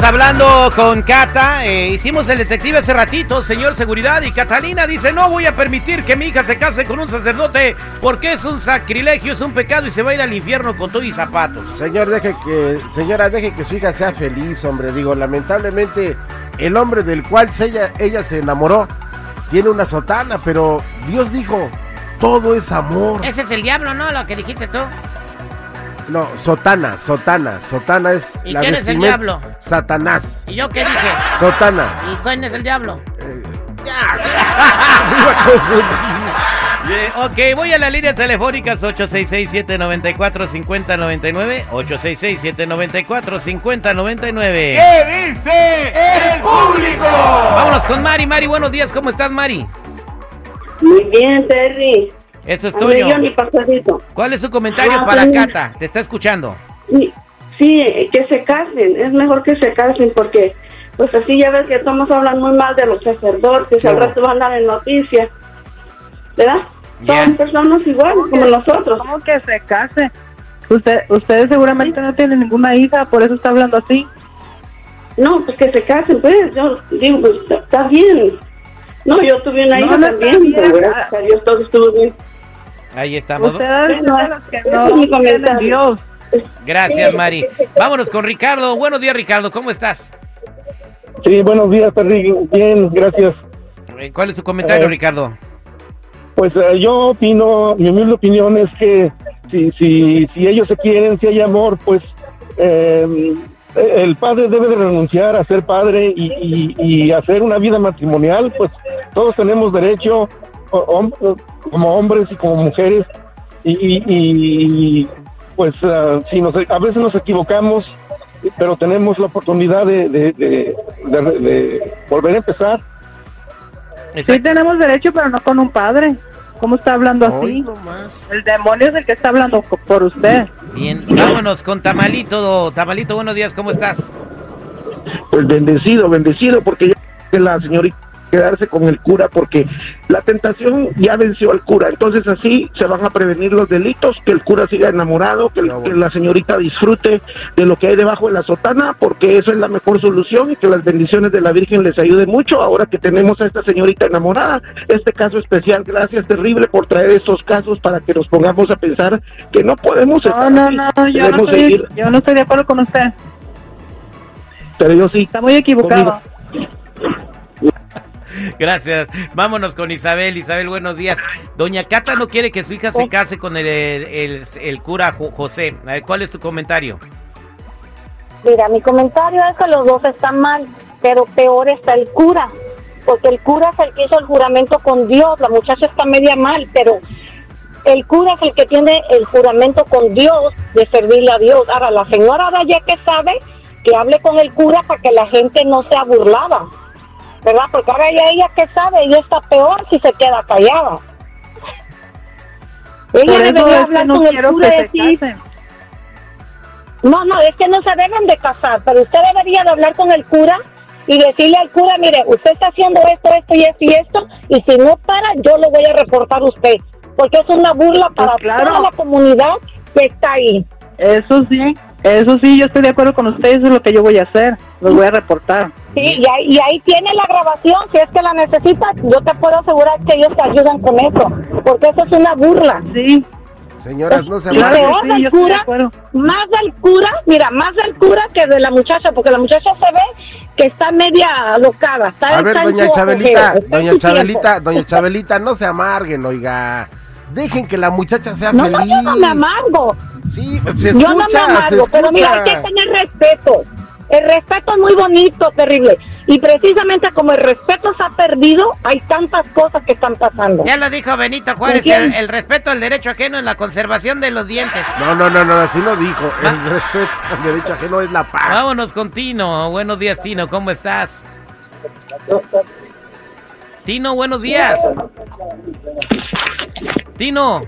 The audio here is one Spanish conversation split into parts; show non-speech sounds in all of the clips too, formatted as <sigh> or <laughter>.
Estamos hablando con Cata, eh, hicimos el detective hace ratito, señor seguridad, y Catalina dice, no voy a permitir que mi hija se case con un sacerdote porque es un sacrilegio, es un pecado y se va a ir al infierno con todo y zapatos. Señor, deje que, señora, deje que su hija sea feliz, hombre. Digo, lamentablemente, el hombre del cual ella, ella se enamoró tiene una sotana, pero Dios dijo, todo es amor. Ese es el diablo, ¿no? Lo que dijiste tú. No, sotana, sotana, sotana es ¿Y la quién es el diablo? Satanás, ¿Y yo qué dije? sotana. ¿Y quién es el diablo? Eh, <laughs> ok, voy a las líneas telefónicas 866-794-5099, 866-794-5099. ¿Qué dice el público? Vámonos con Mari, Mari, buenos días, ¿cómo estás Mari? Muy bien, Terry. Eso es tuyo. ¿Cuál es su comentario Ah, para Cata? Te está escuchando. Sí, sí, que se casen. Es mejor que se casen porque, pues así ya ves que estamos hablando muy mal de los sacerdotes. Al rato van a dar en noticias. ¿Verdad? Son personas iguales como nosotros. ¿Cómo que se case? Usted, ustedes seguramente no tienen ninguna hija, por eso está hablando así. No, pues que se casen, pues. Yo digo, pues está bien. No, yo tuve una No, hija no también, pero gracias a Dios todo estuvo bien. Ahí estamos. Ustedes Bueno, son los que ese no es mi tienen comentario. Dios. Gracias Mari. Vámonos con Ricardo. Buenos días Ricardo, ¿cómo estás? Sí, buenos días, Terry. Bien, gracias. Eh, ¿Cuál es su comentario Eh, Ricardo? Pues eh, yo opino, mi humilde opinión es que si, si, si ellos se quieren, si hay amor, pues eh, el padre debe de renunciar a ser padre y, y, y hacer una vida matrimonial, pues todos tenemos derecho, hom- como hombres y como mujeres, y, y- y, pues eh, si nos, a veces nos equivocamos, pero tenemos la oportunidad de, de, de- de- de volver a empezar. Sí tenemos derecho, pero no con un padre. ¿Cómo está hablando así? El demonio es el que está hablando por usted. Bien, vámonos con Tamalito. Tamalito, buenos días, ¿cómo estás? pues bendecido, bendecido, porque ya la señorita quedarse con el cura porque la tentación ya venció al cura, entonces así se van a prevenir los delitos, que el cura siga enamorado, que, el- Ya, bueno. que la señorita disfrute de lo que hay debajo de la sotana, porque eso es la mejor solución y que las bendiciones de la Virgen les ayude mucho ahora que tenemos a esta señorita enamorada. Este caso especial, gracias terrible por traer estos casos para que nos pongamos a pensar que no podemos No, estar no, así. no, yo no, Debemos estoy, seguir, yo no estoy de acuerdo con usted. pero yo sí. Está muy equivocado. <laughs> Gracias. Vámonos con Isabel. Isabel, buenos días. Doña Cata no quiere que su hija se case con el, el, el cura Jo- José. A ver, ¿Cuál es tu comentario? Mira, mi comentario es que los dos están mal, pero peor está el cura, porque el cura es el que hizo el juramento con Dios, la muchacha está media mal, pero el cura es el que tiene el juramento con Dios de servirle a Dios. Ahora, la señora de allá que sabe, que hable con el cura para que la gente no sea burlada, ¿verdad? Porque ahora ella, ella que sabe, ella está peor si se queda callada. Ella debería hablar no con el cura que y se decir, casen. no, no, es que no se deben de casar, pero usted debería de hablar con el cura y decirle al cura, mire, usted está haciendo esto, esto y esto y esto, y si no para, yo lo voy a reportar a usted, porque es una burla para Pues claro. toda la comunidad que está ahí. Eso sí, eso sí, yo estoy de acuerdo con usted, eso es lo que yo voy a hacer. Los voy a reportar. Sí, y ahí, y ahí tiene la grabación, si es que la necesitas, yo te puedo asegurar que ellos te ayudan con eso, porque eso es una burla. Sí, Señoras, no se claro amarguen. peor del sí, yo estoy de cura. acuerdo. Más del cura, mira, más del cura que de la muchacha, porque la muchacha se ve que está media alocada. Está, A ver, doña Chabelita, doña Chabelita, doña Chabelita, no se amarguen, oiga. Dejen que la muchacha sea No, feliz. yo no me amargo. Sí, se yo no me amargo, pero mira, hay que tener respeto. El respeto es muy bonito, terrible. Y precisamente como el respeto se ha perdido, hay tantas cosas que están pasando. Ya lo dijo Benito Juárez, el, el respeto al derecho ajeno es la conservación de los dientes. No, no, no, no, así no dijo. El respeto al derecho ajeno es la paz. Vámonos con Tino. Buenos días, Tino. ¿Cómo estás? Tino, buenos días. Tino.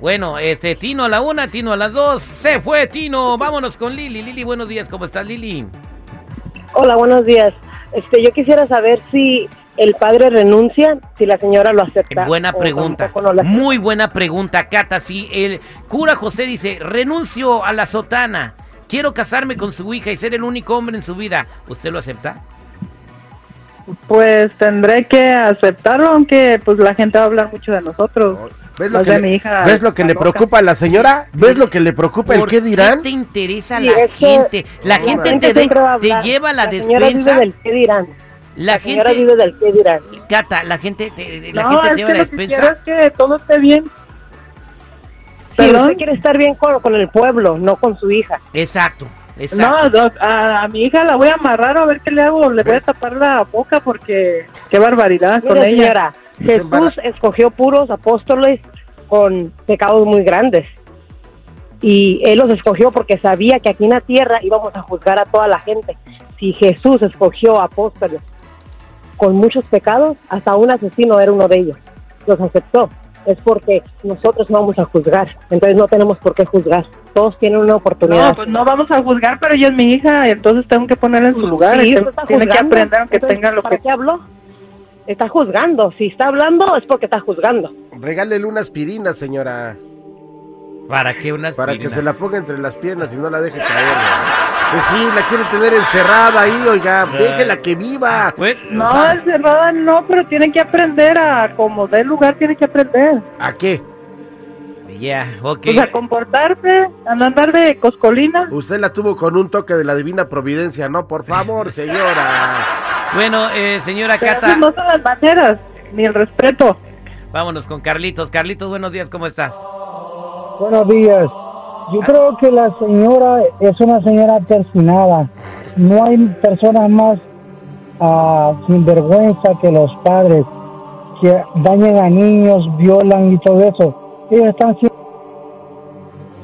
Bueno, este, Tino a la una, Tino a las dos. Se fue, Tino. Vámonos con Lili. Lili, buenos días. ¿Cómo estás, Lili? Hola, buenos días. Este, yo quisiera saber si el padre renuncia, si la señora lo acepta. Buena o pregunta. no. Muy buena pregunta, Cata. Si el cura José dice, renuncio a la sotana, quiero casarme con su hija y ser el único hombre en su vida, ¿usted lo acepta? Pues tendré que aceptarlo, aunque pues la gente va a hablar mucho de nosotros. ¿Ves lo que, de le, mi hija ¿ves lo que está le loca. preocupa a la señora? ¿Ves lo que le preocupa el ¿Por qué dirán? te interesa Sí, la gente? La la gente te, de- te lleva a la, señora vive despensa. del qué dirán. La La señora gente, vive del qué dirán. Cata, la gente te, la no, gente es lleva que la lo que quiero despensa. es que todo esté bien. Sí, ¿Perdón? usted quiere estar bien con, con el pueblo, no con su hija. Exacto, exacto. No, doc, a, a mi hija la voy a amarrar a ver qué le hago. Le voy a tapar la boca porque qué barbaridad con ella. señora, Jesús escogió puros apóstoles con pecados muy grandes. Y él los escogió porque sabía que aquí en la tierra íbamos a juzgar a toda la gente. Si Jesús escogió apóstoles con muchos pecados, hasta un asesino era uno de ellos. Los aceptó. Es porque nosotros no vamos a juzgar. Entonces no tenemos por qué juzgar. Todos tienen una oportunidad. No, pues no vamos a juzgar, pero ella es mi hija, entonces tengo que ponerla en su lugar. Sí, y usted que- está tiene que juzgando. aprender aunque Entonces, tenga lo ¿Para que... qué habló? Está juzgando. Si está hablando es porque está juzgando. Regálele una aspirina, señora, ¿Para qué una para que aspirina? se la ponga entre las piernas y no la deje caer. Pues sí, la quiere tener encerrada ahí, oiga, déjela que viva. Bueno, No, O sea- encerrada no, pero tiene que aprender a, como dé lugar, tiene que aprender. ¿A qué? ya, ok. Pues a comportarse, a no andar de coscolina. Usted la tuvo con un toque de la divina providencia, ¿no? Por favor, <laughs> señora. Bueno, eh, señora Pero Cata, no son las maneras, ni el respeto. vámonos con Carlitos. Carlitos, buenos días, ¿cómo estás? Buenos días. Yo creo que la señora es una señora persinada. No hay personas más ah, sinvergüenza que los padres que dañan a niños, violan y todo eso. Ellos están siempre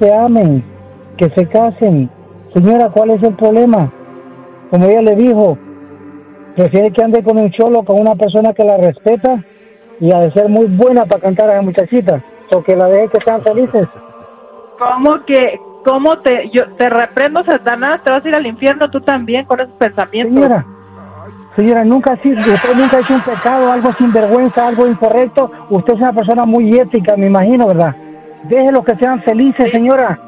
se amen, que se casen. Señora, ¿cuál es el problema? Como ella le dijo, prefiere que ande con un cholo, con una persona que la respeta y ha de ser muy buena para cantar a la muchachita. O que la deje que sean felices. ¿Cómo que, cómo te, yo te reprendo, Satanás, te vas a ir al infierno tú también con esos pensamientos? Señora, señora, nunca ha sido, usted nunca ha hecho un pecado, algo sinvergüenza, algo incorrecto. Usted es una persona muy ética, me imagino, ¿verdad? Déjelo que sean felices, señora.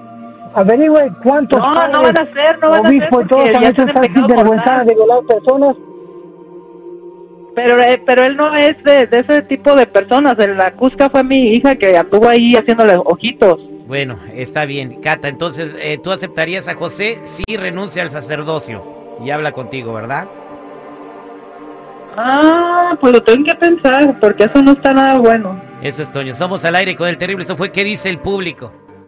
Averigüe cuántos No, no padres, van a ser, no van a ser, obispos y todos han hecho sinvergüenzadas de violar personas. Pero, eh, pero él no es de, de ese tipo de personas. La Cusca fue mi hija que anduvo ahí haciéndole ojitos. Bueno, está bien. Cata, entonces, eh, ¿tú aceptarías a José si renuncia al sacerdocio? Y habla contigo, ¿verdad? Ah, pues lo tengo que pensar, porque eso no está nada bueno. Eso es Toño. Somos al aire con el terrible. Eso fue ¿Qué dice el público?